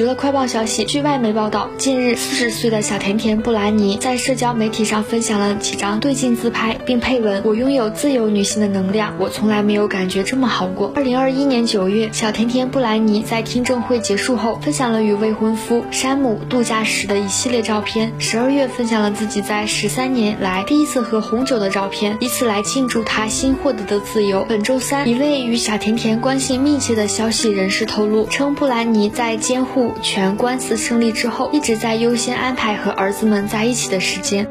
娱乐快报消息，据外媒报道，近日四十岁的小甜甜布兰妮在社交媒体上分享了几张对镜自拍，并配文：“我拥有自由女性的能量，我从来没有感觉这么好过。”二零二一年九月，小甜甜布兰妮在听证会结束后，分享了与未婚夫山姆度假时的一系列照片。十二月，分享了自己在十三年来第一次喝红酒的照片，以此来庆祝她新获得的自由。本周三，一位与小甜甜关系密切的消息人士透露称，布兰妮在监护。全官司胜利之后，一直在优先安排和儿子们在一起的时间。